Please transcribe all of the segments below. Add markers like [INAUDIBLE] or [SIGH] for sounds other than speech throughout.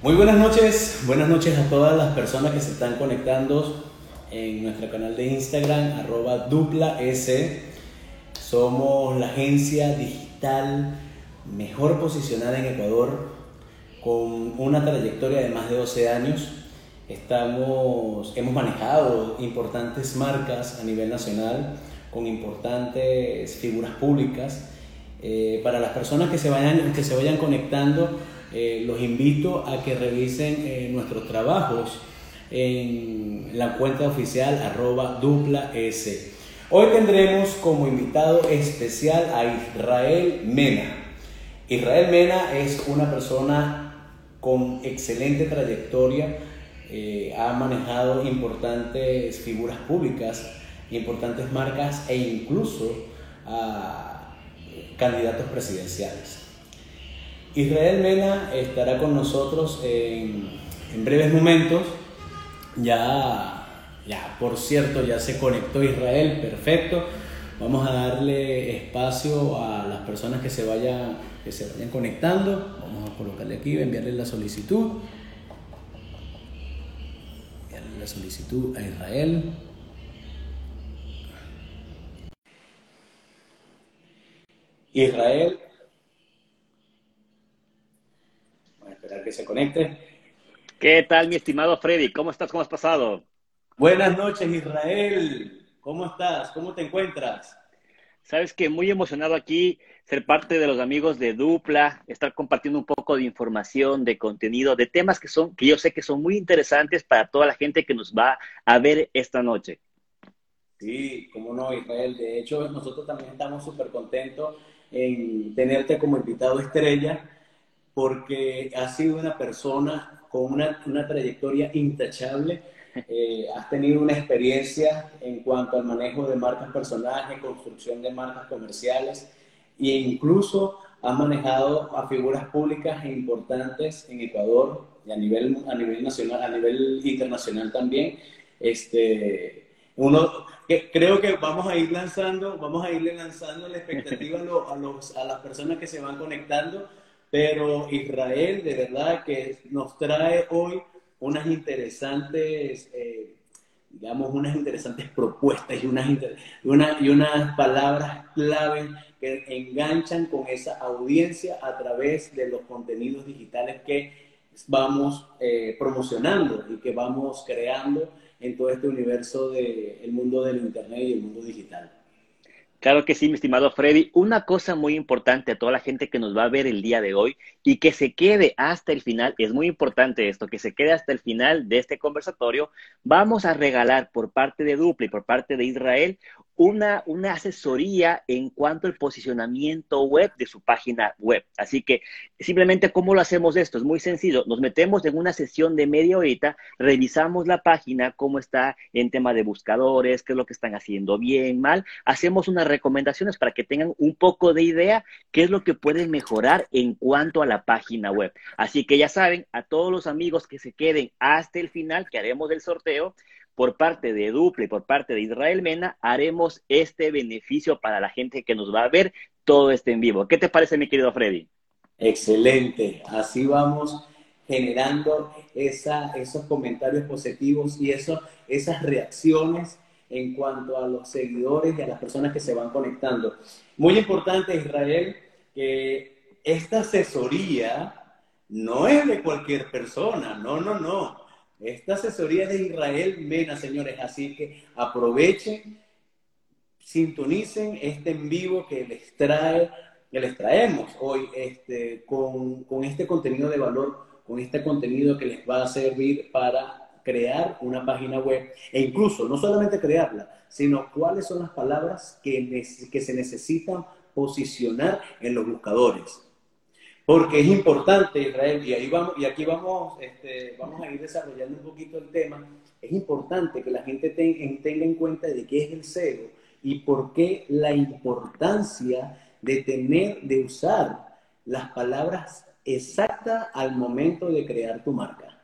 Muy buenas noches, buenas noches a todas las personas que se están conectando en nuestro canal de Instagram, arroba dupla S. Somos la agencia digital mejor posicionada en Ecuador, con una trayectoria de más de 12 años. Estamos, hemos manejado importantes marcas a nivel nacional, con importantes figuras públicas. Eh, para las personas que se vayan, que se vayan conectando, eh, los invito a que revisen eh, nuestros trabajos en la cuenta oficial arroba dupla S. Hoy tendremos como invitado especial a Israel Mena. Israel Mena es una persona con excelente trayectoria, eh, ha manejado importantes figuras públicas, importantes marcas e incluso candidatos presidenciales. Israel Mena estará con nosotros en, breves momentos. Ya, ya, por cierto, ya se conectó Israel, perfecto. Vamos a darle espacio a las personas que se vayan, que se vayan conectando. Vamos a colocarle aquí, enviarle la solicitud. Enviarle la solicitud a Israel. Israel que se conecte. ¿Qué tal, mi estimado Freddy? ¿Cómo estás? ¿Cómo has pasado? Buenas noches, Israel. ¿Cómo estás? ¿Cómo te encuentras? Sabes que muy emocionado aquí, ser parte de los amigos de Dupla, estar compartiendo un poco de información, de contenido, de temas que son, que yo sé que son muy interesantes para toda la gente que nos va a ver esta noche. Sí, cómo no, Israel. De hecho, nosotros también estamos súper contentos en tenerte como invitado estrella porque has sido una persona con una, una trayectoria intachable. Eh, has tenido una experiencia en cuanto al manejo de marcas personajes, construcción de marcas comerciales e incluso has manejado a figuras públicas importantes en Ecuador y a nivel, a nivel nacional, a nivel internacional también. Este, uno, creo que vamos a ir lanzando, vamos a irle lanzando la expectativa a, los, a las personas que se van conectando pero Israel de verdad que nos trae hoy unas interesantes, eh, digamos, unas interesantes propuestas y unas, y unas palabras clave que enganchan con esa audiencia a través de los contenidos digitales que vamos eh, promocionando y que vamos creando en todo este universo del mundo del Internet y el mundo digital. Claro que sí, mi estimado Freddy. Una cosa muy importante a toda la gente que nos va a ver el día de hoy y que se quede hasta el final, es muy importante esto, que se quede hasta el final de este conversatorio. Vamos a regalar por parte de Dupla y por parte de Israel una, una asesoría en cuanto al posicionamiento web de su página web. Así que simplemente, ¿cómo lo hacemos esto? Es muy sencillo. Nos metemos en una sesión de media horita, revisamos la página, cómo está en tema de buscadores, qué es lo que están haciendo bien, mal. Hacemos unas recomendaciones para que tengan un poco de idea qué es lo que pueden mejorar en cuanto a la página web. Así que ya saben, a todos los amigos que se queden hasta el final, que haremos el sorteo, por parte de Duple por parte de Israel Mena, haremos este beneficio para la gente que nos va a ver todo este en vivo. ¿Qué te parece, mi querido Freddy? Excelente. Así vamos generando esos comentarios positivos y esas reacciones en cuanto a los seguidores y a las personas que se van conectando. Muy importante, Israel, que esta asesoría no es de cualquier persona, no, no, no. Esta asesoría de Israel Mena, señores, así que aprovechen, sintonicen este en vivo que les trae, que les traemos hoy este, con, con este contenido de valor, con este contenido que les va a servir para crear una página web e incluso no solamente crearla, sino cuáles son las palabras que, que se necesitan posicionar en los buscadores. Porque es importante, Israel, y, ahí vamos, y aquí vamos, este, vamos a ir desarrollando un poquito el tema, es importante que la gente tenga en cuenta de qué es el SEO y por qué la importancia de tener, de usar las palabras exactas al momento de crear tu marca.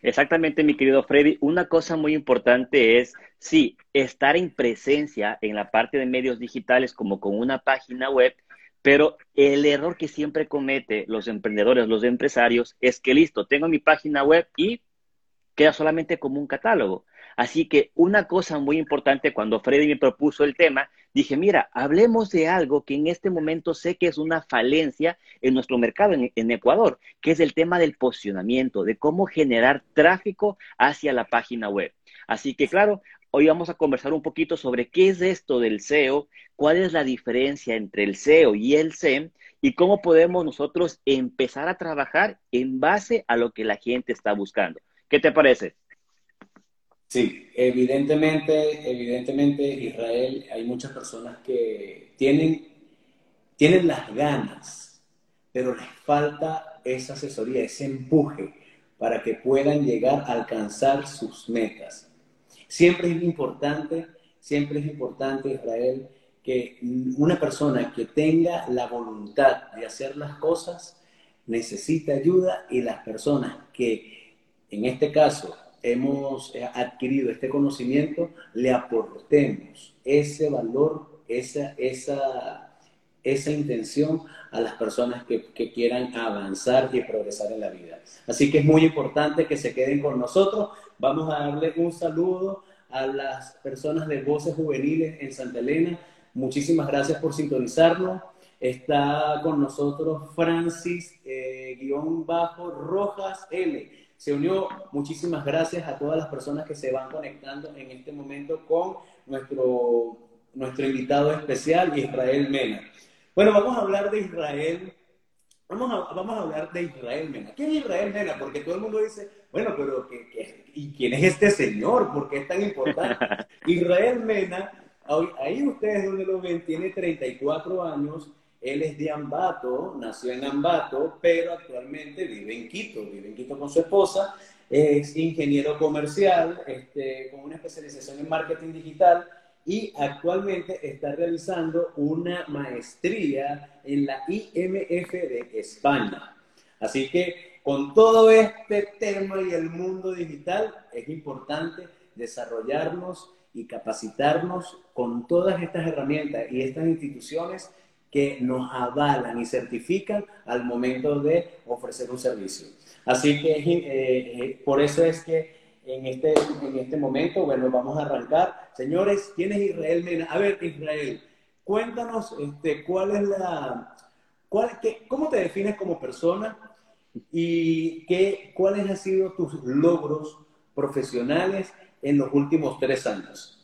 Exactamente, mi querido Freddy. Una cosa muy importante es, sí, estar en presencia en la parte de medios digitales como con una página web, Pero el error que siempre comete los emprendedores, los empresarios, es que listo, tengo mi página web y queda solamente como un catálogo. Así que una cosa muy importante cuando Freddy me propuso el tema, dije, mira, hablemos de algo que en este momento sé que es una falencia en nuestro mercado en, en, Ecuador, que es el tema del posicionamiento, de cómo generar tráfico hacia la página web. Así que claro, hoy vamos a conversar un poquito sobre qué es esto del SEO, cuál es la diferencia entre el SEO y el SEM y cómo podemos nosotros empezar a trabajar en base a lo que la gente está buscando. ¿Qué te parece? Sí, evidentemente, evidentemente Israel, hay muchas personas que tienen, tienen las ganas, pero les falta esa asesoría, ese empuje para que puedan llegar a alcanzar sus metas. Siempre es importante, siempre es importante, Israel, que una persona que tenga la voluntad de hacer las cosas necesita ayuda y las personas que, en este caso, hemos eh, adquirido este conocimiento, le aportemos ese valor, esa, esa, esa intención a las personas que, que, quieran avanzar y progresar en la vida. Así que es muy importante que se queden con nosotros. Vamos a darle un saludo a las personas de Voces Juveniles en Santa Elena. Muchísimas gracias por sintonizarnos. Está con nosotros Francis, eh, guion bajo, Rojas L se unió. Muchísimas gracias a todas las personas que se van conectando en este momento con nuestro, nuestro invitado especial, Israel Mena. Bueno, vamos a hablar de Israel. Vamos a, vamos a hablar de Israel Mena. ¿Quién es Israel Mena? Porque todo el mundo dice, bueno, pero ¿y quién es este señor? ¿Por qué es tan importante? [LAUGHS] Israel Mena, ahí ustedes donde lo ven, tiene 34 años él es de Ambato, nació en Ambato, pero actualmente vive en Quito, vive en Quito con su esposa, es ingeniero comercial este, con una especialización en marketing digital y actualmente está realizando una maestría en la IMF de España. Así que con todo este tema y el mundo digital es importante desarrollarnos y capacitarnos con todas estas herramientas y estas instituciones que nos avalan y certifican al momento de ofrecer un servicio. Así que eh, eh, por eso es que en este, en este momento, bueno, vamos a arrancar. Señores, ¿quién es Israel Mena? A ver, Israel, cuéntanos este, cuál es la, cuál, qué, cómo te defines como persona y qué, cuáles han sido tus logros profesionales en los últimos tres años.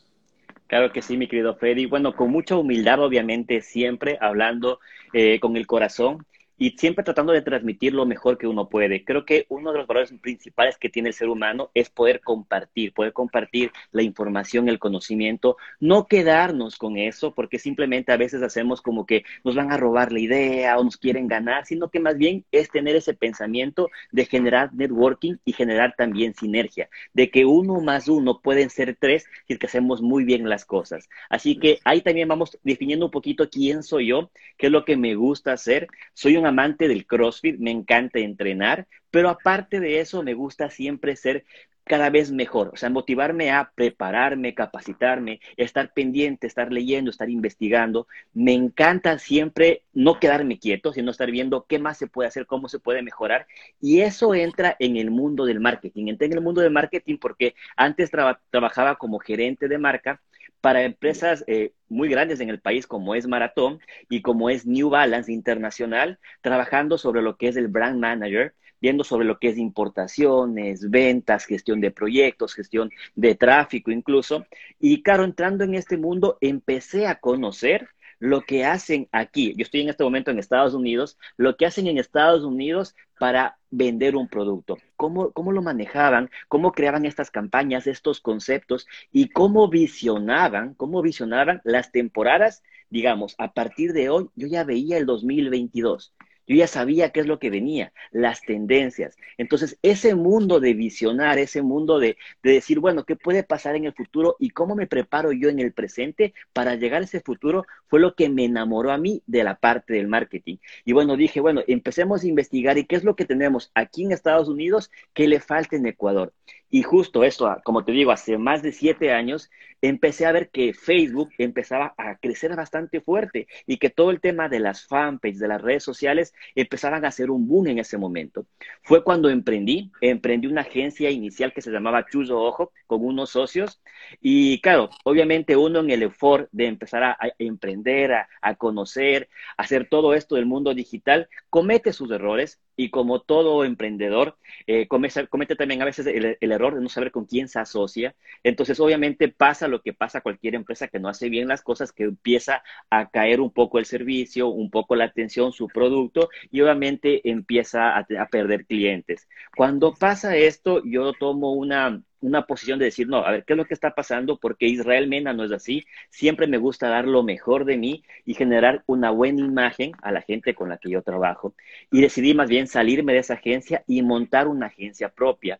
Claro que sí, mi querido Freddy. Bueno, con mucha humildad, obviamente, siempre hablando eh, con el corazón y siempre tratando de transmitir lo mejor que uno puede. Creo que uno de los valores principales que tiene el ser humano es poder compartir, poder compartir la información, el conocimiento, no quedarnos con eso, porque simplemente a veces hacemos como que nos van a robar la idea o nos quieren ganar, sino que más bien es tener ese pensamiento de generar networking y generar también sinergia, de que uno más uno pueden ser tres si es que hacemos muy bien las cosas. Así que ahí también vamos definiendo un poquito quién soy yo, qué es lo que me gusta hacer. Soy un amante del CrossFit, me encanta entrenar, pero aparte de eso me gusta siempre ser cada vez mejor, o sea, motivarme a prepararme, capacitarme, estar pendiente, estar leyendo, estar investigando. Me encanta siempre no quedarme quieto, sino estar viendo qué más se puede hacer, cómo se puede mejorar. Y eso entra en el mundo del marketing. Entré en el mundo del marketing porque antes trabajaba como gerente de marca para empresas eh, muy grandes en el país como es Maratón y como es New Balance Internacional, trabajando sobre lo que es el brand manager, viendo sobre lo que es importaciones, ventas, gestión de proyectos, gestión de tráfico incluso. Y claro, entrando en este mundo, empecé a conocer lo que hacen aquí, yo estoy en este momento en Estados Unidos, lo que hacen en Estados Unidos para vender un producto, cómo, cómo lo manejaban, cómo creaban estas campañas, estos conceptos y cómo visionaban, cómo visionaban las temporadas, digamos, a partir de hoy, yo ya veía el 2022 yo ya sabía qué es lo que venía, las tendencias. Entonces, ese mundo de visionar, ese mundo de, decir, bueno, ¿qué puede pasar en el futuro y cómo me preparo yo en el presente para llegar a ese futuro? Fue lo que me enamoró a mí de la parte del marketing. Y bueno, dije, bueno, empecemos a investigar y qué es lo que tenemos aquí en Estados Unidos que le falta en Ecuador. Y justo esto, como te digo, hace más de siete años, empecé a ver que Facebook empezaba a crecer bastante fuerte y que todo el tema de las fanpages, de las redes sociales, empezaban a hacer un boom en ese momento. Fue cuando emprendí, emprendí una agencia inicial que se llamaba Chuzo Ojo con unos socios y claro, obviamente uno en el effort de empezar a, emprender, a, a conocer, a hacer todo esto del mundo digital, comete sus errores, y como todo emprendedor, eh, comete, también a veces el, error de no saber con quién se asocia. Entonces, obviamente pasa lo que pasa a cualquier empresa que no hace bien las cosas, que empieza a caer un poco el servicio, un poco la atención, su producto, y obviamente empieza a perder clientes. Cuando pasa esto, yo tomo una, una posición de decir, no, a ver, ¿qué es lo que está pasando? Porque Israel Mena no es así. Siempre me gusta dar lo mejor de mí y generar una buena imagen a la gente con la que yo trabajo. Y decidí más bien salirme de esa agencia y montar una agencia propia.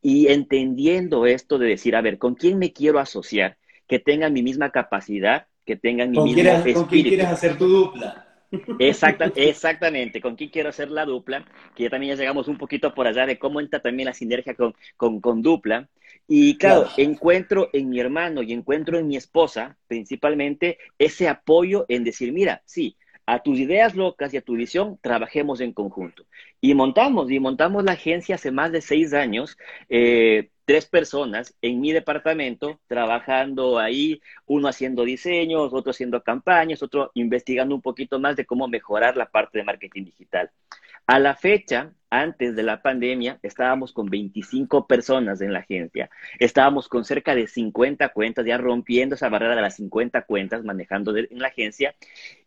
Y entendiendo esto de decir, a ver, ¿con quién me quiero asociar? Que tengan mi misma capacidad, que tengan mi mismo espíritu. ¿Con quién quieres hacer tu dupla? Exacta, [LAUGHS] exactamente, con quién quiero hacer la dupla, que ya también ya llegamos un poquito por allá de cómo entra también la sinergia con, con, con dupla. Y claro, encuentro en mi hermano y encuentro en mi esposa principalmente ese apoyo en decir, mira, sí, a tus ideas locas y a tu visión, trabajemos en conjunto. Y montamos, y montamos la agencia hace más de seis años. Eh, tres personas en mi departamento trabajando ahí, uno haciendo diseños, otro haciendo campañas, otro investigando un poquito más de cómo mejorar la parte de marketing digital. A la fecha, antes de la pandemia, estábamos con 25 personas en la agencia. Estábamos con cerca de 50 cuentas, ya rompiendo esa barrera de las 50 cuentas manejando en la agencia.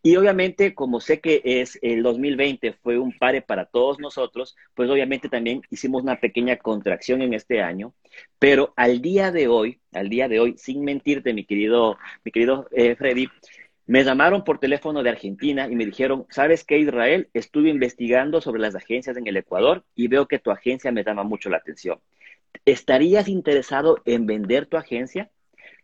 Y obviamente, como sé que es el 2020 fue un pare para todos nosotros, pues obviamente también hicimos una pequeña contracción en este año. Pero al día de hoy, al día de hoy, sin mentirte, mi querido, mi querido eh, Freddy, me llamaron por teléfono de Argentina y me dijeron, ¿sabes qué, Israel? Estuve investigando sobre las agencias en el Ecuador y veo que tu agencia me llama mucho la atención. ¿Estarías interesado en vender tu agencia?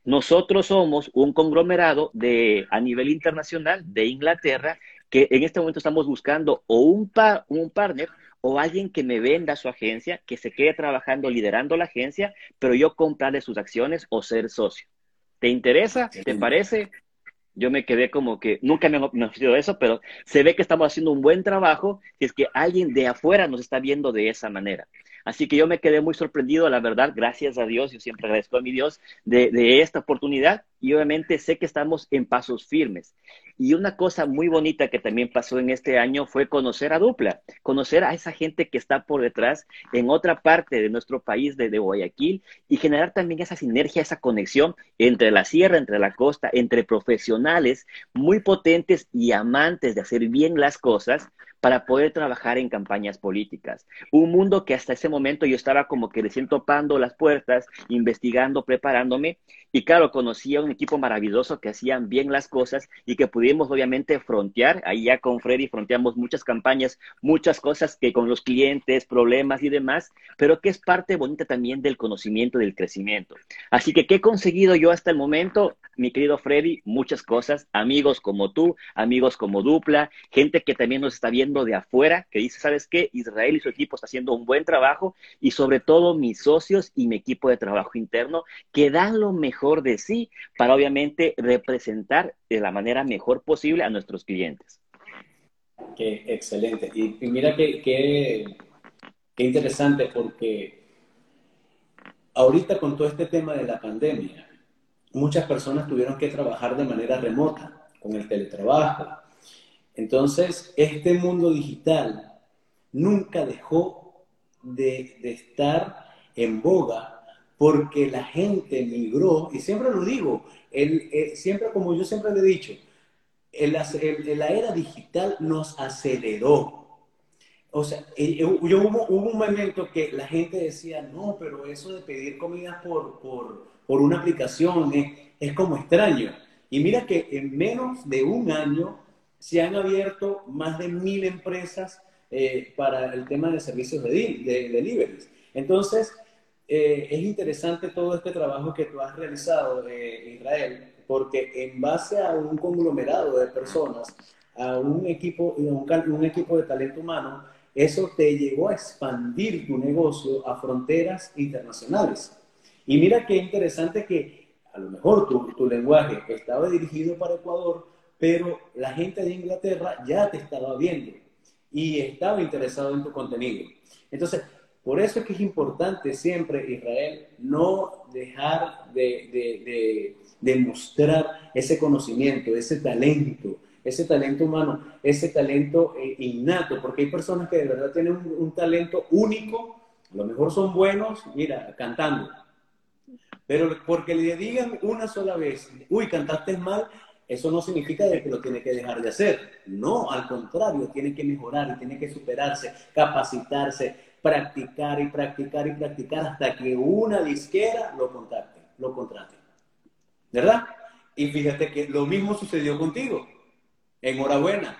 Nosotros somos un conglomerado de, a nivel internacional de Inglaterra que en este momento estamos buscando o un, un partner o alguien que me venda su agencia, que se quede trabajando, liderando la agencia, pero yo comprarle sus acciones o ser socio. ¿Te interesa? ¿Te parece? Yo me quedé como que nunca me, me ofrecido eso, pero se ve que estamos haciendo un buen trabajo y es que alguien de afuera nos está viendo de esa manera. Así que yo me quedé muy sorprendido, la verdad, gracias a Dios, yo siempre agradezco a mi Dios de esta oportunidad y obviamente sé que estamos en pasos firmes. Y una cosa muy bonita que también pasó en este año fue conocer a Dupla, conocer a esa gente que está por detrás en otra parte de nuestro país, de, de Guayaquil, y generar también esa sinergia, esa conexión entre la sierra, entre la costa, entre profesionales muy potentes y amantes de hacer bien las cosas para poder trabajar en campañas políticas. Un mundo que hasta ese momento yo estaba como que recién topando las puertas, investigando, preparándome, y claro, conocí a un equipo maravilloso que hacían bien las cosas y que pudimos obviamente frontear. Ahí ya con Freddy fronteamos muchas campañas, muchas cosas que con los clientes, problemas y demás, pero que es parte bonita también del conocimiento, del crecimiento. Así que, ¿qué he conseguido yo hasta el momento? Mi querido Freddy, muchas cosas, amigos como tú, amigos como Dupla, gente que también nos está viendo de afuera, que dice, ¿sabes qué? Israel y su equipo está haciendo un buen trabajo y sobre todo mis socios y mi equipo de trabajo interno que dan lo mejor de sí para obviamente representar de la manera mejor posible a nuestros clientes. Qué excelente. Y, mira qué interesante porque ahorita con todo este tema de la pandemia, muchas personas tuvieron que trabajar de manera remota, con el teletrabajo. Entonces, este mundo digital nunca dejó de, estar en boga porque la gente migró, y siempre lo digo, siempre como yo siempre le he dicho, el, la era digital nos aceleró. O sea, yo, hubo, hubo, un momento que la gente decía, no, pero eso de pedir comida por, por, por una aplicación es, es, como extraño. Y mira que en menos de un año se han abierto más de mil empresas para el tema de servicios de, de deliveries. Entonces, eh, es interesante todo este trabajo que tú has realizado, eh, Israel, porque en base a un conglomerado de personas, a un equipo, un, un equipo de talento humano, eso te llevó a expandir tu negocio a fronteras internacionales. Y mira qué interesante que a lo mejor tu, tu lenguaje estaba dirigido para Ecuador, pero la gente de Inglaterra ya te estaba viendo y estaba interesado en tu contenido. Entonces, por eso es que es importante siempre, Israel, no dejar de, de, mostrar ese conocimiento, ese talento, ese talento humano, ese talento eh, innato, porque hay personas que de verdad tienen un, talento único, a lo mejor son buenos, mira, cantando, pero porque le digan una sola vez, uy, cantaste mal, eso no significa que lo tiene que dejar de hacer. No, al contrario, tiene que mejorar tiene que superarse, capacitarse, practicar y practicar y practicar hasta que una disquera lo contacte, lo contrate. ¿Verdad? Y fíjate que lo mismo sucedió contigo. Enhorabuena.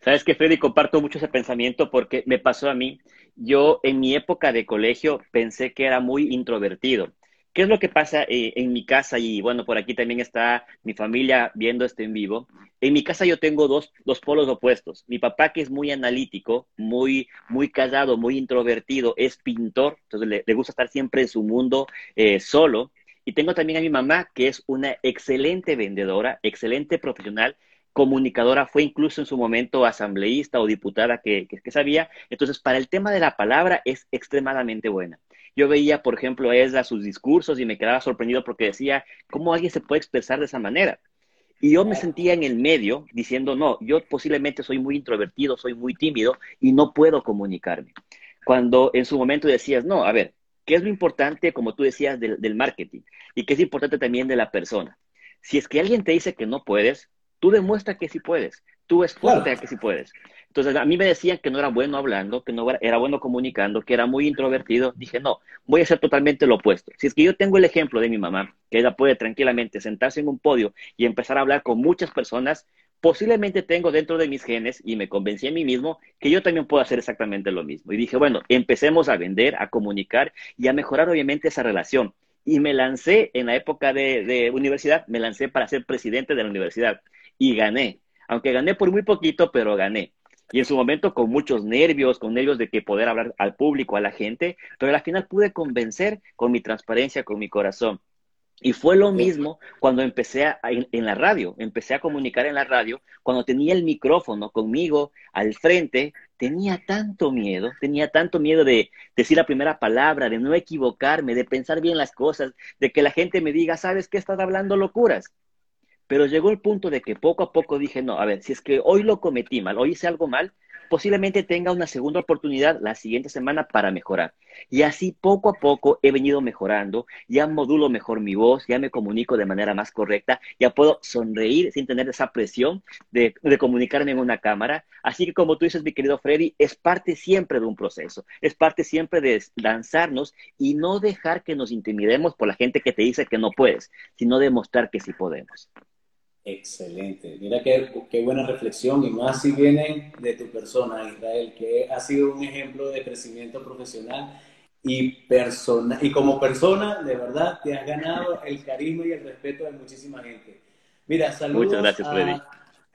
Sabes que, Freddy, comparto mucho ese pensamiento porque me pasó a mí. Yo en mi época de colegio pensé que era muy introvertido. ¿Qué es lo que pasa eh, en mi casa? Y bueno, por aquí también está mi familia viendo esto en vivo. En mi casa yo tengo dos, dos polos opuestos. Mi papá, que es muy analítico, muy, muy callado, muy introvertido, es pintor, entonces le, gusta estar siempre en su mundo eh, solo. Y tengo también a mi mamá, que es una excelente vendedora, excelente profesional, comunicadora, fue incluso en su momento asambleísta o diputada que, que sabía. Entonces, para el tema de la palabra es extremadamente buena. Yo veía, por ejemplo, a ella sus discursos y me quedaba sorprendido porque decía, ¿cómo alguien se puede expresar de esa manera? Y yo me sentía en el medio diciendo, no, yo posiblemente soy muy introvertido, soy muy tímido y no puedo comunicarme. Cuando en su momento decías, no, a ver, ¿qué es lo importante, como tú decías, del, marketing? Y qué es importante también de la persona. Si es que alguien te dice que no puedes, tú demuestra que sí puedes. Tú esfuérzate a que sí puedes. Entonces, a mí me decían que no era bueno hablando, que no era bueno comunicando, que era muy introvertido. Dije, no, voy a ser totalmente lo opuesto. Si es que yo tengo el ejemplo de mi mamá, que ella puede tranquilamente sentarse en un podio y empezar a hablar con muchas personas, posiblemente tengo dentro de mis genes, y me convencí a mí mismo, que yo también puedo hacer exactamente lo mismo. Y dije, bueno, empecemos a vender, a comunicar y a mejorar obviamente esa relación. Y me lancé en la época de, de universidad, me lancé para ser presidente de la universidad y gané. Aunque gané por muy poquito, pero gané y en su momento con muchos nervios, con nervios de que poder hablar al público, a la gente, pero al final pude convencer con mi transparencia, con mi corazón. Y fue lo mismo cuando empecé a, en, la radio, empecé a comunicar en la radio, cuando tenía el micrófono conmigo al frente, tenía tanto miedo, tenía tanto miedo de decir la primera palabra, de no equivocarme, de pensar bien las cosas, de que la gente me diga, ¿sabes qué estás hablando locuras? Pero llegó el punto de que poco a poco dije, no, a ver, si es que hoy lo cometí mal, hoy hice algo mal, posiblemente tenga una segunda oportunidad la siguiente semana para mejorar. Y así poco a poco he venido mejorando, ya modulo mejor mi voz, ya me comunico de manera más correcta, ya puedo sonreír sin tener esa presión de, de comunicarme en una cámara. Así que como tú dices, mi querido Freddy, es parte siempre de un proceso, es parte siempre de lanzarnos y no dejar que nos intimidemos por la gente que te dice que no puedes, sino demostrar que sí podemos. Excelente. Mira qué, qué, buena reflexión y más si viene de tu persona, Israel, que ha sido un ejemplo de crecimiento profesional y, persona, y como persona, de verdad, te has ganado el carisma y el respeto de muchísima gente. Mira, saludos a,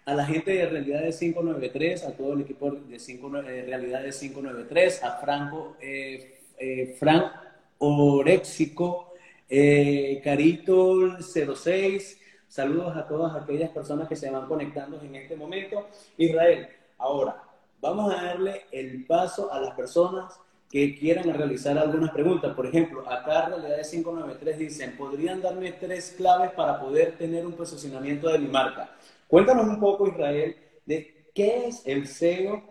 a, la gente de Realidades 593, a todo el equipo de, 5, Realidades 593, a Franco, eh, eh, Frank Orexico, eh, Carito 06, Saludos a todas aquellas personas que se van conectando en este momento. Israel, ahora vamos a darle el paso a las personas que quieran realizar algunas preguntas. Por ejemplo, acá Realidades 593 dicen, ¿podrían darme tres claves para poder tener un posicionamiento de mi marca? Cuéntanos un poco, Israel, de qué es el SEO,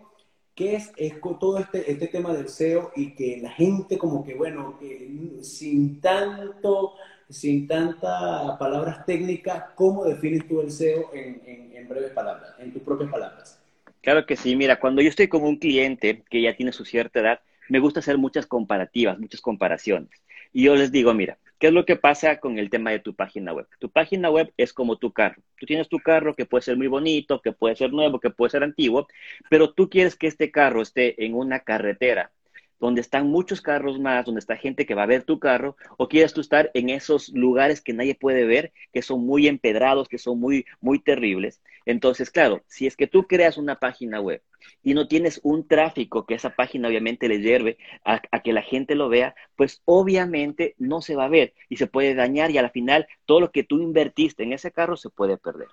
qué es, es todo este, este tema del SEO y que la gente como que, bueno, que sin tanto sin tantas palabras técnicas, ¿cómo defines tú el SEO en, breves palabras, en tus propias palabras? Claro que sí, mira, cuando yo estoy con un cliente que ya tiene su cierta edad, me gusta hacer muchas comparativas, muchas comparaciones. Y yo les digo, mira, ¿qué es lo que pasa con el tema de tu página web? Tu página web es como tu carro. Tú tienes tu carro que puede ser muy bonito, que puede ser nuevo, que puede ser antiguo, pero tú quieres que este carro esté en una carretera donde están muchos carros más, donde está gente que va a ver tu carro, o quieres tú estar en esos lugares que nadie puede ver, que son muy empedrados, que son muy, muy terribles. Entonces, claro, si es que tú creas una página web y no tienes un tráfico que esa página obviamente le lleve a, a, que la gente lo vea, pues obviamente no se va a ver y se puede dañar y al final todo lo que tú invertiste en ese carro se puede perder.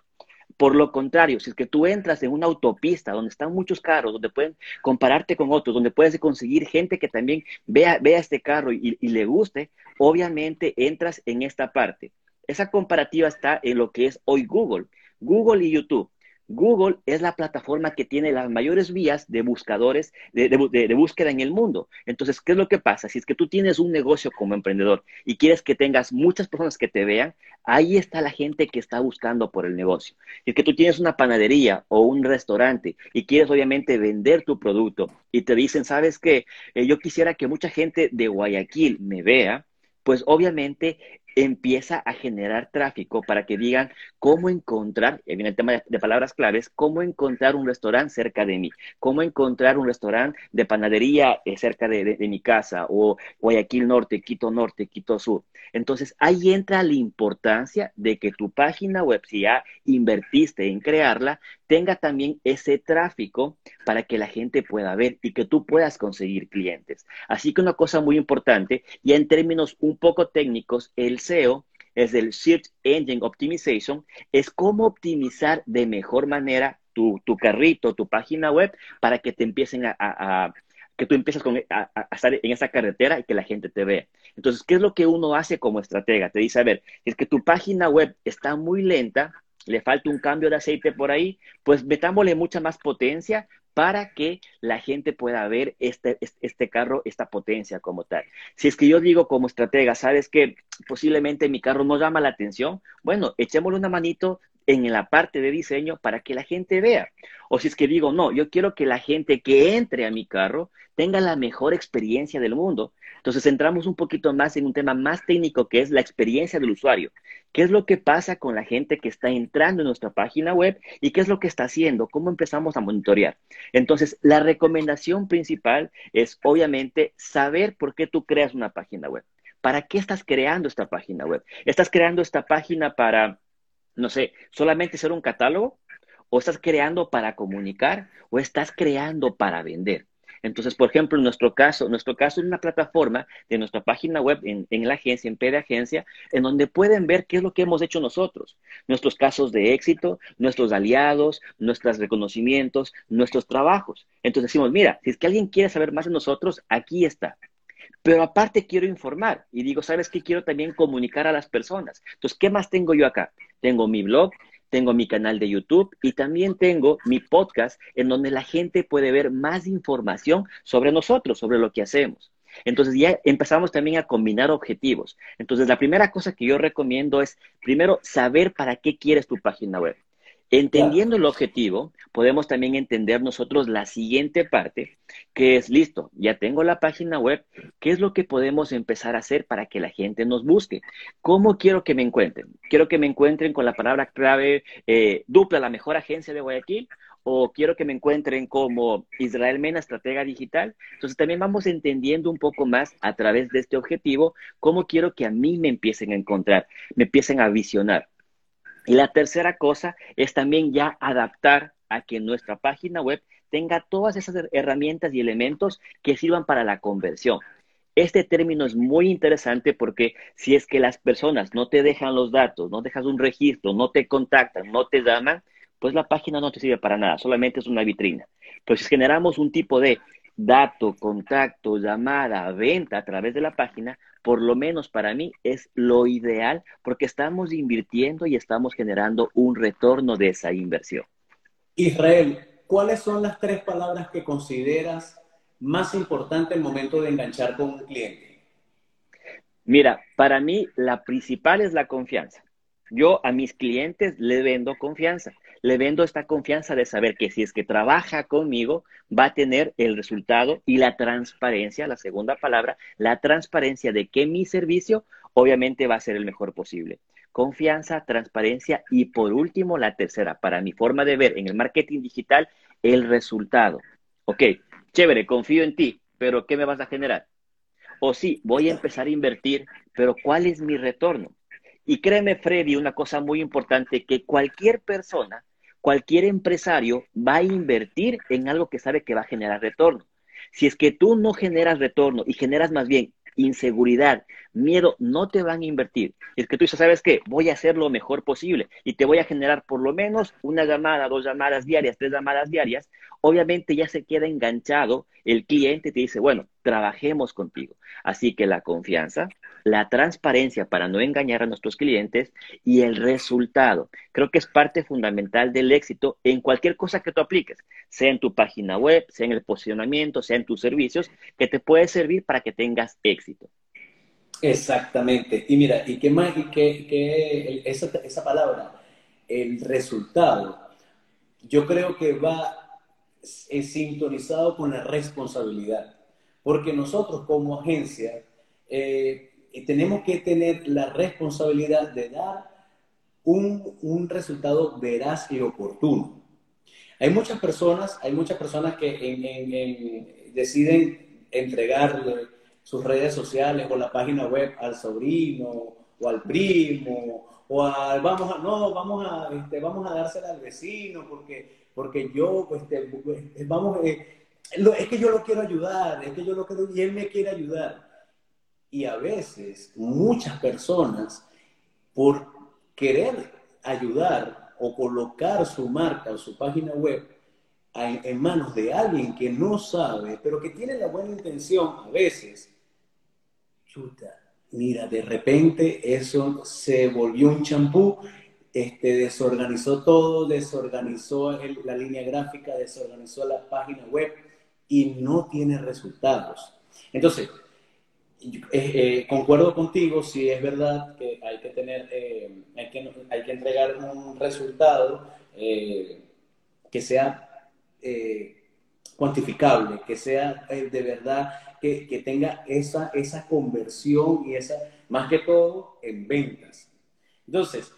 Por lo contrario, si es que tú entras en una autopista donde están muchos carros, donde pueden compararte con otros, donde puedes conseguir gente que también vea, vea este carro y, y le guste, obviamente entras en esta parte. Esa comparativa está en lo que es hoy Google. Google y YouTube. Google es la plataforma que tiene las mayores vías de buscadores, de, búsqueda en el mundo. Entonces, ¿qué es lo que pasa? Si es que tú tienes un negocio como emprendedor y quieres que tengas muchas personas que te vean, ahí está la gente que está buscando por el negocio. Si es que tú tienes una panadería o un restaurante y quieres obviamente vender tu producto y te dicen, ¿sabes qué? Eh, yo quisiera que mucha gente de Guayaquil me vea, pues obviamente empieza a generar tráfico para que digan cómo encontrar, viene el tema de, palabras claves, cómo encontrar un restaurante cerca de mí, cómo encontrar un restaurante de panadería eh, cerca de, de, de, mi casa, o Guayaquil Norte, Quito Norte, Quito Sur. Entonces ahí entra la importancia de que tu página web, si ya invertiste en crearla, tenga también ese tráfico para que la gente pueda ver y que tú puedas conseguir clientes. Así que una cosa muy importante, ya en términos un poco técnicos, el SEO es el Search Engine Optimization, es cómo optimizar de mejor manera tu, tu carrito, tu página web, para que te empiecen a, que tú empieces a, a, estar en esa carretera y que la gente te vea. Entonces, ¿qué es lo que uno hace como estratega? Te dice, a ver, es que tu página web está muy lenta, le falta un cambio de aceite por ahí, pues metámosle mucha más potencia para que la gente pueda ver este, este carro, esta potencia como tal. Si es que yo digo como estratega, sabes que posiblemente mi carro no llama la atención, bueno, echémosle una manito en la parte de diseño para que la gente vea. O si es que digo, no, yo quiero que la gente que entre a mi carro tenga la mejor experiencia del mundo. Entonces entramos un poquito más en un tema más técnico que es la experiencia del usuario. ¿Qué es lo que pasa con la gente que está entrando en nuestra página web y qué es lo que está haciendo? ¿Cómo empezamos a monitorear? Entonces, la recomendación principal es obviamente saber por qué tú creas una página web. ¿Para qué estás creando esta página web? ¿Estás creando esta página para no sé, solamente ser un catálogo? ¿O estás creando para comunicar? ¿O estás creando para vender? Entonces, por ejemplo, en nuestro caso, nuestro caso es una plataforma de nuestra página web en, en, la agencia, en P de Agencia, en donde pueden ver qué es lo que hemos hecho nosotros, nuestros casos de éxito, nuestros aliados, nuestros reconocimientos, nuestros trabajos. Entonces decimos, mira, si es que alguien quiere saber más de nosotros, aquí está. Pero aparte quiero informar y digo, ¿sabes qué? Quiero también comunicar a las personas. Entonces, ¿qué más tengo yo acá? Tengo mi blog, tengo mi canal de YouTube y también tengo mi podcast en donde la gente puede ver más información sobre nosotros, sobre lo que hacemos. Entonces ya empezamos también a combinar objetivos. Entonces la primera cosa que yo recomiendo es primero saber para qué quieres tu página web. Entendiendo el objetivo, podemos también entender nosotros la siguiente parte, que es, listo, ya tengo la página web, ¿qué es lo que podemos empezar a hacer para que la gente nos busque? ¿Cómo quiero que me encuentren? ¿Quiero que me encuentren con la palabra clave eh, dupla, la mejor agencia de Guayaquil? ¿O quiero que me encuentren como Israel Mena, estratega digital? Entonces también vamos entendiendo un poco más a través de este objetivo, cómo quiero que a mí me empiecen a encontrar, me empiecen a visionar. Y la tercera cosa es también ya adaptar a que nuestra página web tenga todas esas herramientas y elementos que sirvan para la conversión. Este término es muy interesante porque si es que las personas no te dejan los datos, no dejas un registro, no te contactan, no te llaman, pues la página no te sirve para nada, solamente es una vitrina. Pero si generamos un tipo de dato, contacto, llamada, venta a través de la página, por lo menos para mí es lo ideal porque estamos invirtiendo y estamos generando un retorno de esa inversión. Israel, ¿cuáles son las tres palabras que consideras más importantes el momento de enganchar con un cliente? Mira, para mí la principal es la confianza. Yo a mis clientes le vendo confianza. Le vendo esta confianza de saber que si es que trabaja conmigo, va a tener el resultado y la transparencia, la segunda palabra, la transparencia de que mi servicio obviamente va a ser el mejor posible. Confianza, transparencia y por último, la tercera, para mi forma de ver en el marketing digital, el resultado. Ok, chévere, confío en ti, pero ¿qué me vas a generar? O sí, voy a empezar a invertir, pero ¿cuál es mi retorno? Y créeme, Freddy, una cosa muy importante, que cualquier persona, cualquier empresario va a invertir en algo que sabe que va a generar retorno. Si es que tú no generas retorno y generas más bien inseguridad, miedo, no te van a invertir. Es que tú dices, ¿sabes qué? Voy a hacer lo mejor posible y te voy a generar por lo menos una llamada, dos llamadas diarias, tres llamadas diarias. Obviamente ya se queda enganchado el cliente y te dice, bueno, trabajemos contigo. Así que la confianza, la transparencia para no engañar a nuestros clientes y el resultado. Creo que es parte fundamental del éxito en cualquier cosa que tú apliques, sea en tu página web, sea en el posicionamiento, sea en tus servicios, que te puede servir para que tengas éxito. Exactamente. Y mira, y qué más, y qué, esa, esa palabra, el resultado, yo creo que va sintonizado con la responsabilidad. Porque nosotros como agencia eh, tenemos que tener la responsabilidad de dar un, un, resultado veraz y oportuno. Hay muchas personas, hay muchas personas que deciden entregarle sus redes sociales o la página web al sobrino o al primo o al vamos a no vamos a este, vamos a dársela al vecino porque porque yo este, vamos eh, es que yo lo quiero ayudar es que yo lo quiero y él me quiere ayudar y a veces muchas personas por querer ayudar o colocar su marca o su página web en manos de alguien que no sabe, pero que tiene la buena intención a veces, chuta, mira, de repente eso se volvió un champú, este, desorganizó todo, desorganizó la línea gráfica, desorganizó la página web y no tiene resultados. Entonces, eh, eh, concuerdo contigo, si es verdad que hay que tener, eh, hay, que, hay, que, entregar un resultado que sea cuantificable, que sea de verdad que, tenga esa, esa conversión y esa, más que todo, en ventas. Entonces,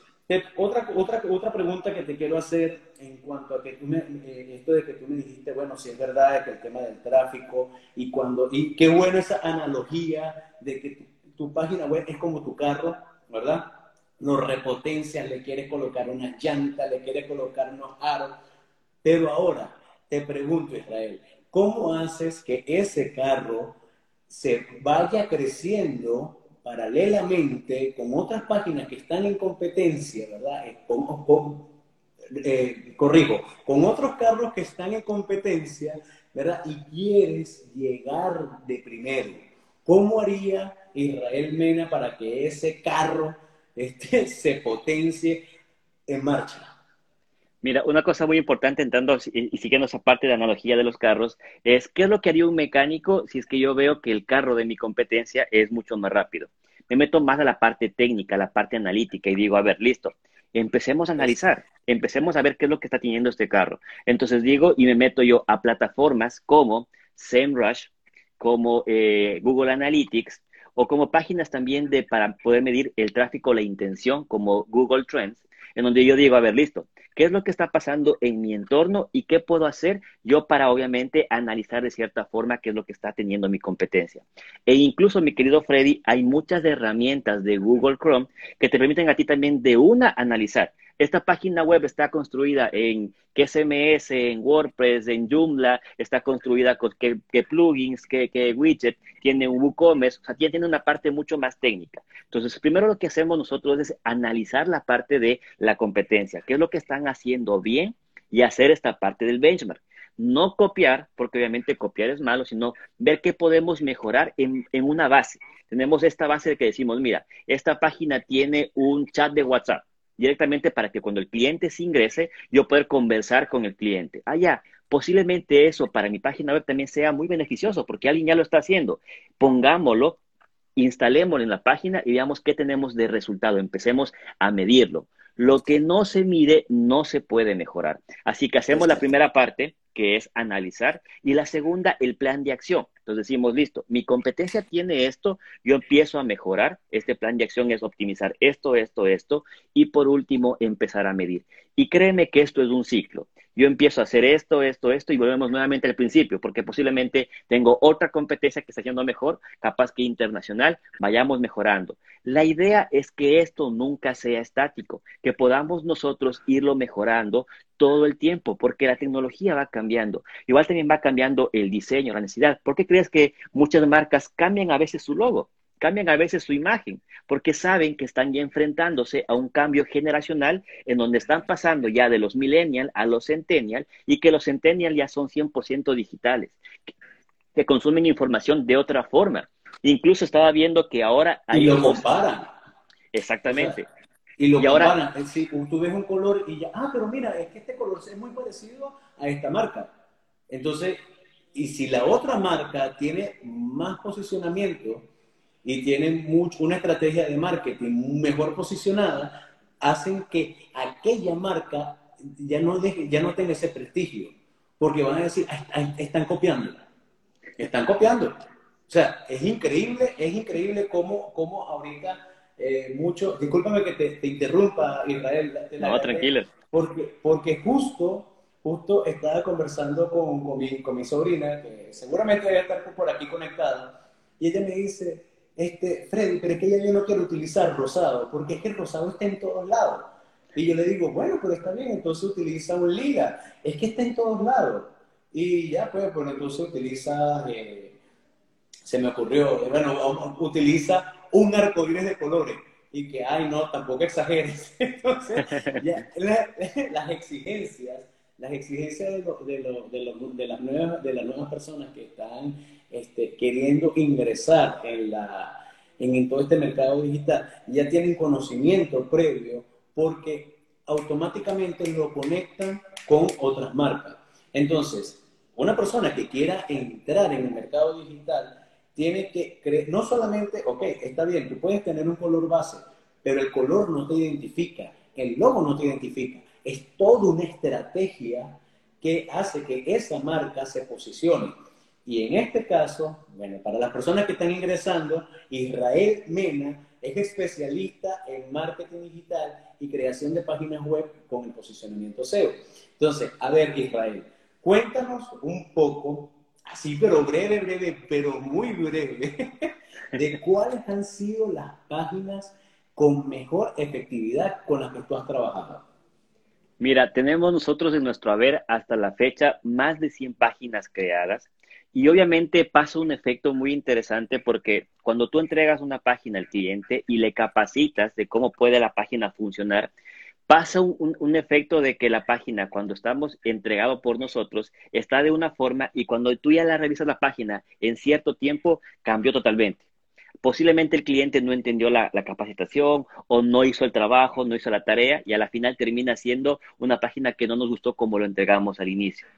otra, otra, otra pregunta que te quiero hacer en cuanto a que tú me, eh, esto de que tú me dijiste, bueno, si es verdad que el tema del tráfico y cuando, y qué bueno esa analogía de que tu, página web es como tu carro, ¿verdad? Lo repotencias, le quieres colocar una llanta, le quieres colocar unos aros, pero ahora te pregunto, Israel, ¿Cómo haces que ese carro se vaya creciendo paralelamente con otras páginas que están en competencia, ¿verdad? Eh, corrijo, con otros carros que están en competencia, ¿verdad? Y quieres llegar de primero. ¿Cómo haría Israel Mena para que ese carro este, [LAUGHS] se potencie en marcha? Mira, una cosa muy importante entrando y siguiendo esa parte de analogía de los carros es qué es lo que haría un mecánico si es que yo veo que el carro de mi competencia es mucho más rápido. Me meto más a la parte técnica, a la parte analítica y digo, a ver, listo, empecemos a analizar, empecemos a ver qué es lo que está teniendo este carro. Entonces digo y me meto yo a plataformas como SEMrush, como eh, Google Analytics o como páginas también de para poder medir el tráfico, la intención, como Google Trends, en donde yo digo, a ver, listo, qué es lo que está pasando en mi entorno y qué puedo hacer yo para obviamente analizar de cierta forma qué es lo que está teniendo mi competencia. E incluso, mi querido Freddy, hay muchas herramientas de Google Chrome que te permiten a ti también de una analizar esta página web está construida en qué CMS, en WordPress, en Joomla, está construida con qué, plugins, qué, widget, tiene un WooCommerce, o sea, tiene una parte mucho más técnica. Entonces, primero lo que hacemos nosotros es analizar la parte de la competencia, qué es lo que están haciendo bien y hacer esta parte del benchmark. No copiar, porque obviamente copiar es malo, sino ver qué podemos mejorar en, en una base. Tenemos esta base de que decimos, mira, esta página tiene un chat de WhatsApp directamente para que cuando el cliente se ingrese, yo pueda conversar con el cliente. Ah, ya, posiblemente eso para mi página web también sea muy beneficioso porque alguien ya lo está haciendo. Pongámoslo, instalémoslo en la página y veamos qué tenemos de resultado. Empecemos a medirlo. Lo que no se mide no se puede mejorar. Así que hacemos la primera parte, que es analizar, y la segunda, el plan de acción. Entonces decimos, listo, mi competencia tiene esto, yo empiezo a mejorar, este plan de acción es optimizar esto, esto, esto, y por último, empezar a medir. Y créeme que esto es un ciclo. Yo empiezo a hacer esto, esto, esto y volvemos nuevamente al principio, porque posiblemente tengo otra competencia que está yendo mejor, capaz que internacional, vayamos mejorando. La idea es que esto nunca sea estático, que podamos nosotros irlo mejorando todo el tiempo, porque la tecnología va cambiando. Igual también va cambiando el diseño, la necesidad. ¿Por qué crees que muchas marcas cambian a veces su logo? Cambian a veces su imagen, porque saben que están ya enfrentándose a un cambio generacional en donde están pasando ya de los millennials a los centennial y que los centennial ya son 100% digitales, que, consumen información de otra forma. Incluso estaba viendo que ahora hay... Y lo comparan. Exactamente. y lo comparan. Ahora... Sí, tú ves un color y ya, ah, pero mira, es que este color es muy parecido a esta marca. Entonces, y si la otra marca tiene más posicionamiento, y tienen mucho, una estrategia de marketing mejor posicionada, hacen que aquella marca ya no, deje, ya no tenga ese prestigio, porque van a decir, están copiando, están copiando. O sea, es increíble, es increíble cómo, cómo ahorita eh, mucho, discúlpame que te, interrumpa, Israel. no, tranquilo. Porque, porque justo, justo estaba conversando con, con, mi, con mi sobrina, que seguramente debe estar por aquí conectada, y ella me dice, este, Freddy, pero es que ella yo no quiero utilizar rosado, porque es que el rosado está en todos lados. Y yo le digo, bueno, pero está bien, entonces utiliza un liga, es que está en todos lados. Y ya, pues, pues entonces utiliza, eh, se me ocurrió, bueno, utiliza un arcoíris de colores. Y que, ay, no, tampoco exageres. [LAUGHS] Entonces, ya, las exigencias, las exigencias de, de, de, las nuevas, de las nuevas personas que están este, queriendo ingresar en, la, en, todo este mercado digital, ya tienen conocimiento previo porque automáticamente lo conectan con otras marcas. Entonces, una persona que quiera entrar en el mercado digital tiene que creer, no solamente, ok, está bien, tú puedes tener un color base, pero el color no te identifica, el logo no te identifica. Es toda una estrategia que hace que esa marca se posicione. Y en este caso, bueno, para las personas que están ingresando, Israel Mena es especialista en marketing digital y creación de páginas web con el posicionamiento SEO. Entonces, a ver, Israel, cuéntanos un poco, así pero breve, breve, pero muy breve, [LAUGHS] de cuáles han sido las páginas con mejor efectividad con las que tú has trabajado. Mira, tenemos nosotros en nuestro haber hasta la fecha más de 100 páginas creadas y obviamente pasa un efecto muy interesante porque cuando tú entregas una página al cliente y le capacitas de cómo puede la página funcionar, pasa un, efecto de que la página, cuando estamos entregado por nosotros, está de una forma y cuando tú ya la revisas la página en cierto tiempo, cambió totalmente. Posiblemente el cliente no entendió la, la, capacitación o no hizo el trabajo, no hizo la tarea y a la final termina siendo una página que no nos gustó como lo entregamos al inicio.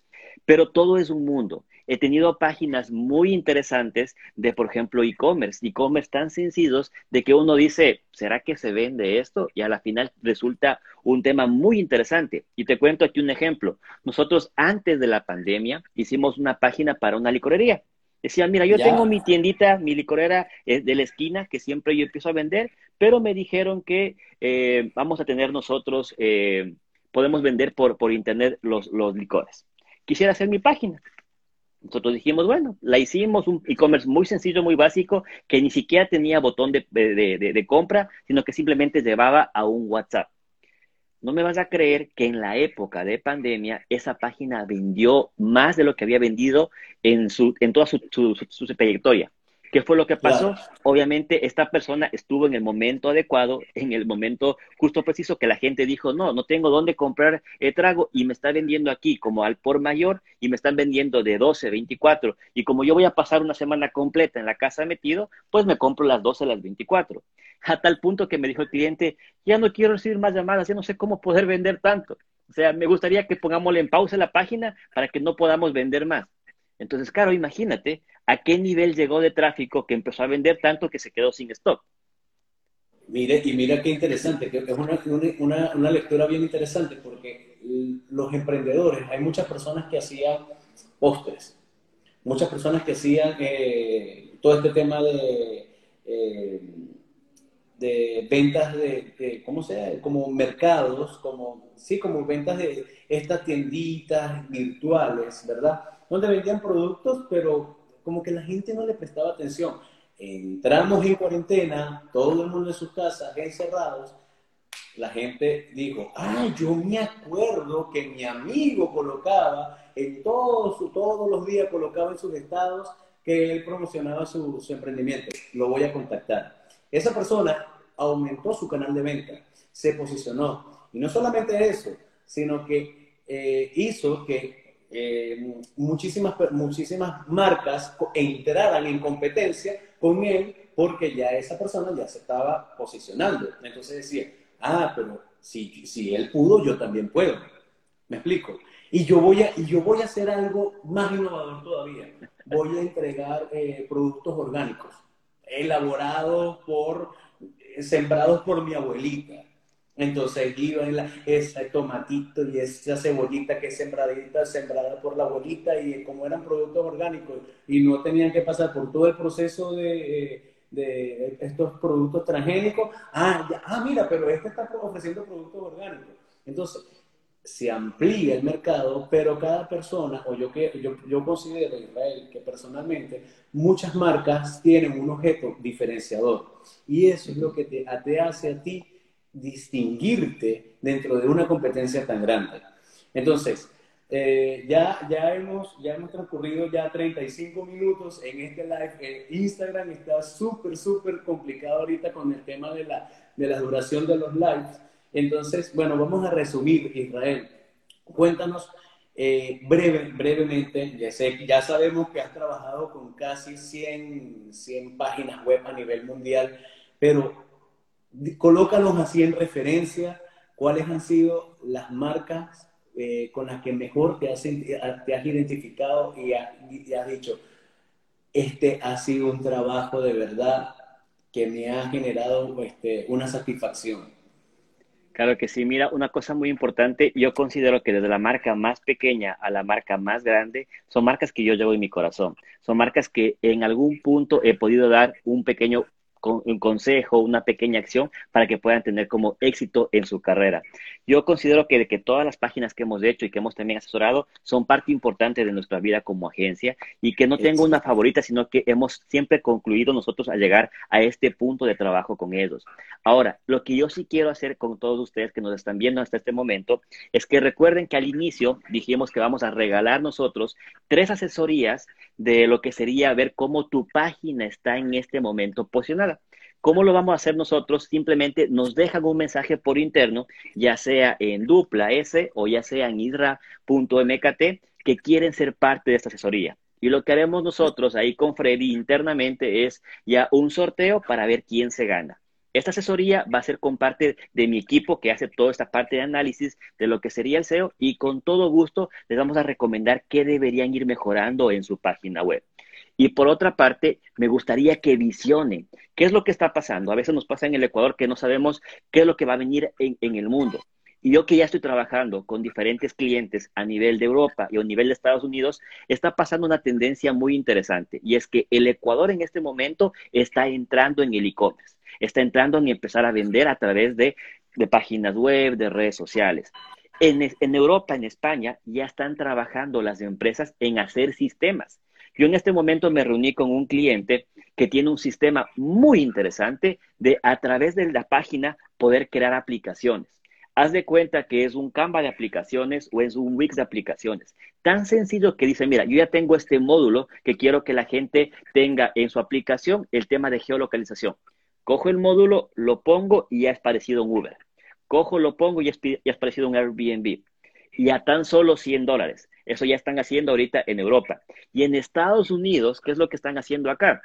Pero todo es un mundo. He tenido páginas muy interesantes de, por ejemplo, e-commerce, e-commerce tan sencillos de que uno dice, ¿será que se vende esto? Y a la final resulta un tema muy interesante. Y te cuento aquí un ejemplo. Nosotros antes de la pandemia hicimos una página para una licorería. Decía, mira, yo tengo mi tiendita, mi licorera eh, de la esquina que siempre yo empiezo a vender, pero me dijeron que eh, vamos a tener nosotros, eh, podemos vender por, por internet los, los licores quisiera hacer mi página. Nosotros dijimos, bueno, la hicimos, un e-commerce muy sencillo, muy básico, que ni siquiera tenía botón de, de, compra, sino que simplemente llevaba a un WhatsApp. No me vas a creer que en la época de pandemia esa página vendió más de lo que había vendido en, su, en toda su, su trayectoria. ¿Qué fue lo que pasó? Obviamente esta persona estuvo en el momento adecuado, en el momento justo preciso que la gente dijo, no, no tengo dónde comprar el trago y me está vendiendo aquí como al por mayor y me están vendiendo de 12, 24 y como yo voy a pasar una semana completa en la casa metido, pues me compro las 12, las 24. A tal punto que me dijo el cliente, ya no quiero recibir más llamadas, ya no sé cómo poder vender tanto. O sea, me gustaría que pongámosle en pausa la página para que no podamos vender más. Entonces, claro, imagínate a qué nivel llegó de tráfico que empezó a vender tanto que se quedó sin stock. Mire, y mira qué interesante, que es una, una, lectura bien interesante porque los emprendedores, hay muchas personas que hacían postres, muchas personas que hacían eh, todo este tema de, eh, de ventas de, ¿cómo se llama? Como mercados, como, sí, como ventas de estas tienditas virtuales, ¿verdad? Donde vendían productos, pero como que la gente no le prestaba atención. Entramos en cuarentena, todo el mundo en sus casas, encerrados. La gente dijo, ah, yo me acuerdo que mi amigo colocaba en todos, todos los días, colocaba en sus estados que él promocionaba su, su emprendimiento. Lo voy a contactar. Esa persona aumentó su canal de venta, se posicionó. Y no solamente eso, sino que eh, hizo que eh, muchísimas, muchísimas marcas entraran en competencia con él porque ya esa persona ya se estaba posicionando. Entonces decía, ah, pero si, si él pudo, yo también puedo. ¿Me explico? Y yo voy a, y yo voy a hacer algo más innovador todavía. Voy a entregar eh, productos orgánicos, elaborados por, sembrados por mi abuelita. Entonces iba en la, ese tomatito y esa cebollita que es sembradita, sembrada por la abuelita y como eran productos orgánicos y no tenían que pasar por todo el proceso de, de estos productos transgénicos, ah, ya, ah, mira, pero este está ofreciendo productos orgánicos. Entonces, se amplía el mercado, pero cada persona, o yo, que, yo, yo considero, Israel, que personalmente muchas marcas tienen un objeto diferenciador y eso es lo que te, hace a ti distinguirte dentro de una competencia tan grande. Entonces, eh, ya, ya, hemos, ya hemos transcurrido ya 35 minutos en este live. Instagram está súper, súper complicado ahorita con el tema de la, de la duración de los lives. Entonces, bueno, vamos a resumir, Israel. Cuéntanos eh, breve, brevemente, ya, sé, ya sabemos que has trabajado con casi 100, 100 páginas web a nivel mundial, pero colócalos así en referencia, cuáles han sido las marcas eh, con las que mejor te has, te identificado y, has dicho, este ha sido un trabajo de verdad que me ha generado este, una satisfacción. Claro que sí, mira, una cosa muy importante, yo considero que desde la marca más pequeña a la marca más grande, son marcas que yo llevo en mi corazón, son marcas que en algún punto he podido dar un pequeño un consejo, una pequeña acción para que puedan tener como éxito en su carrera. Yo considero que, que todas las páginas que hemos hecho y que hemos también asesorado son parte importante de nuestra vida como agencia y que no tengo una favorita, sino que hemos siempre concluido nosotros a llegar a este punto de trabajo con ellos. Ahora, lo que yo sí quiero hacer con todos ustedes que nos están viendo hasta este momento es que recuerden que al inicio dijimos que vamos a regalar nosotros tres asesorías de lo que sería ver cómo tu página está en este momento posicionada. ¿Cómo lo vamos a hacer nosotros? Simplemente nos dejan un mensaje por interno, ya sea en dupla S o ya sea en isra.mkt, que quieren ser parte de esta asesoría. Y lo que haremos nosotros ahí con Freddy internamente es ya un sorteo para ver quién se gana. Esta asesoría va a ser con parte de mi equipo que hace toda esta parte de análisis de lo que sería el SEO y con todo gusto les vamos a recomendar qué deberían ir mejorando en su página web. Y por otra parte, me gustaría que visionen qué es lo que está pasando. A veces nos pasa en el Ecuador que no sabemos qué es lo que va a venir en, el mundo. Y yo que ya estoy trabajando con diferentes clientes a nivel de Europa y a nivel de Estados Unidos, está pasando una tendencia muy interesante. Y es que el Ecuador en este momento está entrando en el e-commerce, está entrando en empezar a vender a través de, páginas web, de redes sociales. en Europa, en España, ya están trabajando las empresas en hacer sistemas. Yo en este momento me reuní con un cliente que tiene un sistema muy interesante de a través de la página poder crear aplicaciones. Haz de cuenta que es un Canva de aplicaciones o es un Wix de aplicaciones. Tan sencillo que dice, mira, yo ya tengo este módulo que quiero que la gente tenga en su aplicación el tema de geolocalización. Cojo el módulo, lo pongo y ya es parecido a un Uber. Cojo, lo pongo y ya es, parecido a un Airbnb. Y a tan solo 100 dólares. Eso ya están haciendo ahorita en Europa. Y en Estados Unidos, ¿qué es lo que están haciendo acá?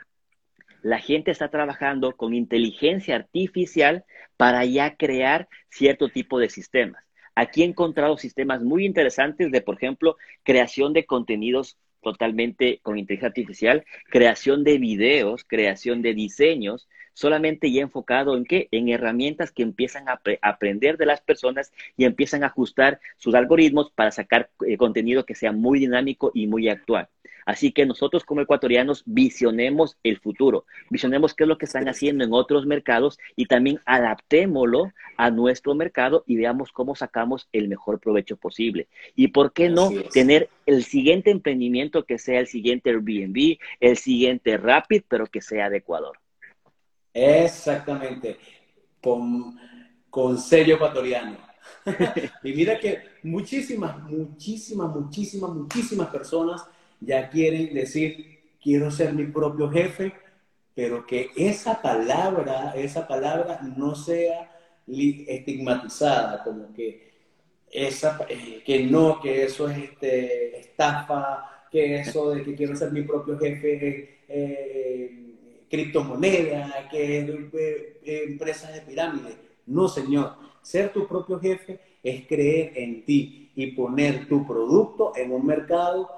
La gente está trabajando con inteligencia artificial para ya crear cierto tipo de sistemas. Aquí he encontrado sistemas muy interesantes de, por ejemplo, creación de contenidos totalmente con inteligencia artificial, creación de videos, creación de diseños, solamente ya enfocado en qué? En herramientas que empiezan a aprender de las personas y empiezan a ajustar sus algoritmos para sacar eh, contenido que sea muy dinámico y muy actual. Así que nosotros como ecuatorianos visionemos el futuro, visionemos qué es lo que están haciendo en otros mercados y también adaptémoslo a nuestro mercado y veamos cómo sacamos el mejor provecho posible. Y por qué no tener el siguiente emprendimiento que sea el siguiente Airbnb, el siguiente Rapid, pero que sea de Ecuador. Exactamente, con, con sello ecuatoriano. [LAUGHS] y mira que muchísimas, muchísimas, muchísimas, muchísimas personas ya quieren decir, quiero ser mi propio jefe, pero que esa palabra, esa palabra no sea estigmatizada, como que, esa, eh, que no, que eso es este, estafa, que eso de que quiero ser mi propio jefe eh, criptomoneda, que es empresas de pirámide. No, señor. Ser tu propio jefe es creer en ti y poner tu producto en un mercado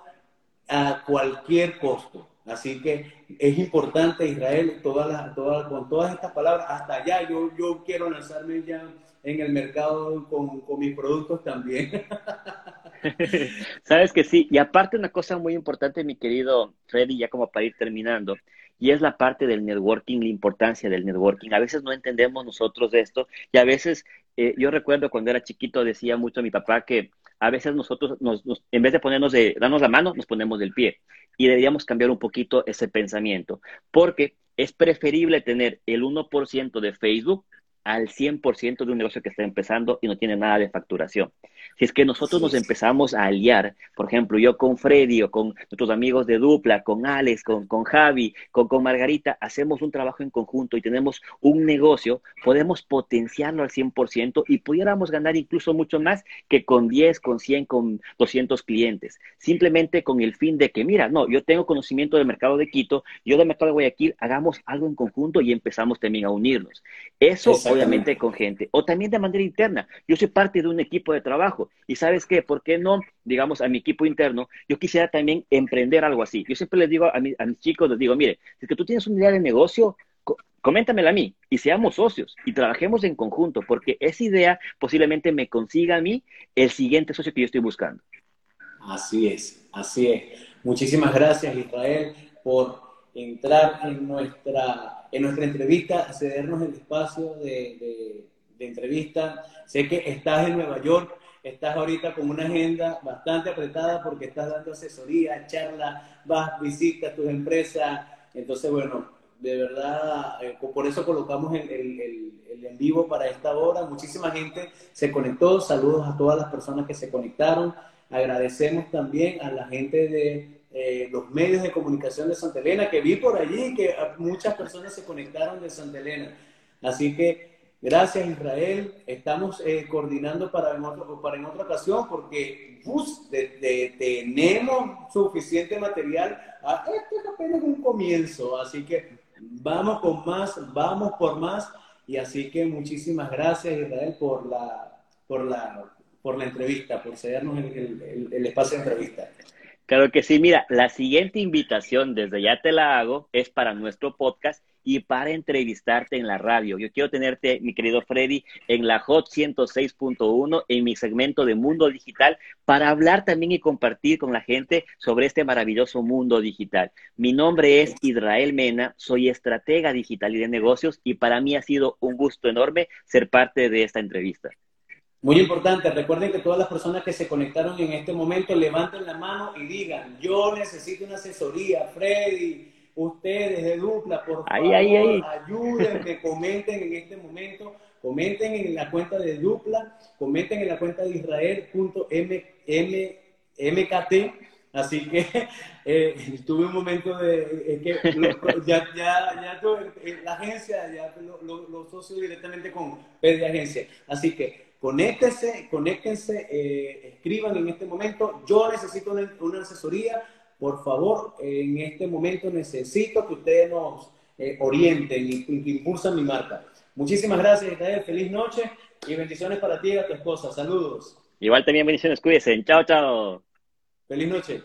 a cualquier costo. Así que es importante, Israel, todas con todas estas palabras, hasta allá yo, yo quiero lanzarme ya en el mercado con, con mis productos también. [LAUGHS] [LAUGHS] Sabes que sí, y aparte una cosa muy importante, mi querido Freddy, ya como para ir terminando, y es la parte del networking, la importancia del networking. A veces no entendemos nosotros esto y a veces, eh, yo recuerdo cuando era chiquito, decía mucho a mi papá que a veces nosotros, nos, en vez de ponernos de, darnos la mano, nos ponemos del pie. Y deberíamos cambiar un poquito ese pensamiento, porque es preferible tener el 1% de Facebook al 100% de un negocio que está empezando y no tiene nada de facturación. Si es que nosotros nos empezamos a aliar, por ejemplo, yo con Freddy o con nuestros amigos de Dupla, con Alex, con, con Javi, con, con Margarita, hacemos un trabajo en conjunto y tenemos un negocio, podemos potenciarlo al 100% y pudiéramos ganar incluso mucho más que con 10, con 100, con 200 clientes. Simplemente con el fin de que, mira, no, yo tengo conocimiento del mercado de Quito, yo del mercado de Guayaquil, hagamos algo en conjunto y empezamos también a unirnos. Eso obviamente con gente, o también de manera interna. Yo soy parte de un equipo de trabajo y sabes qué, ¿por qué no, digamos, a mi equipo interno? Yo quisiera también emprender algo así. Yo siempre les digo a, mis chicos, les digo, mire, si es que tú tienes una idea de negocio, coméntamela a mí y seamos socios y trabajemos en conjunto, porque esa idea posiblemente me consiga a mí el siguiente socio que yo estoy buscando. Así es, así es. Muchísimas gracias, Israel, por entrar en nuestra en nuestra entrevista, cedernos el espacio de, entrevista. Sé que estás en Nueva York, estás ahorita con una agenda bastante apretada porque estás dando asesoría, charlas, vas, visitas tus empresas. Entonces, bueno, de verdad, eh, por eso colocamos el, el, en vivo para esta hora. Muchísima gente se conectó. Saludos a todas las personas que se conectaron. Agradecemos también a la gente de eh, los medios de comunicación de Santa Elena, que vi por allí que muchas personas se conectaron de Santa Elena. Así que gracias Israel, estamos eh, coordinando para en, otro, para en otra ocasión porque tenemos suficiente material. Ah, este es apenas un comienzo, así que vamos con más, vamos por más. Y así que muchísimas gracias Israel por la, por la, por la entrevista, por cedernos el, el espacio de entrevista. Claro que sí, mira, la siguiente invitación, desde ya te la hago, es para nuestro podcast y para entrevistarte en la radio. Yo quiero tenerte, mi querido Freddy, en la Hot 106.1, en mi segmento de Mundo Digital, para hablar también y compartir con la gente sobre este maravilloso mundo digital. Mi nombre es Israel Mena, soy estratega digital y de negocios y para mí ha sido un gusto enorme ser parte de esta entrevista. Muy importante, recuerden que todas las personas que se conectaron en este momento levanten la mano y digan, yo necesito una asesoría, Freddy, ustedes de Dupla, por favor, ayúdenme, comenten en este momento, comenten en la cuenta de Dupla, comenten en la cuenta de Israel.mkt, así que [LAUGHS] eh, tuve un momento de que ya, ya, ya eh, la agencia, ya lo, lo, asocio directamente con PD Agencia, así que Conéctense, conéctense, eh, escriban en este momento. Yo necesito una, asesoría. Por favor, en este momento necesito que ustedes nos eh, orienten y, que impulsen mi marca. Muchísimas gracias, Israel. Feliz noche y bendiciones para ti y a tu esposa. Saludos. Igual también bendiciones. Cuídense. Chao, chao. Feliz noche.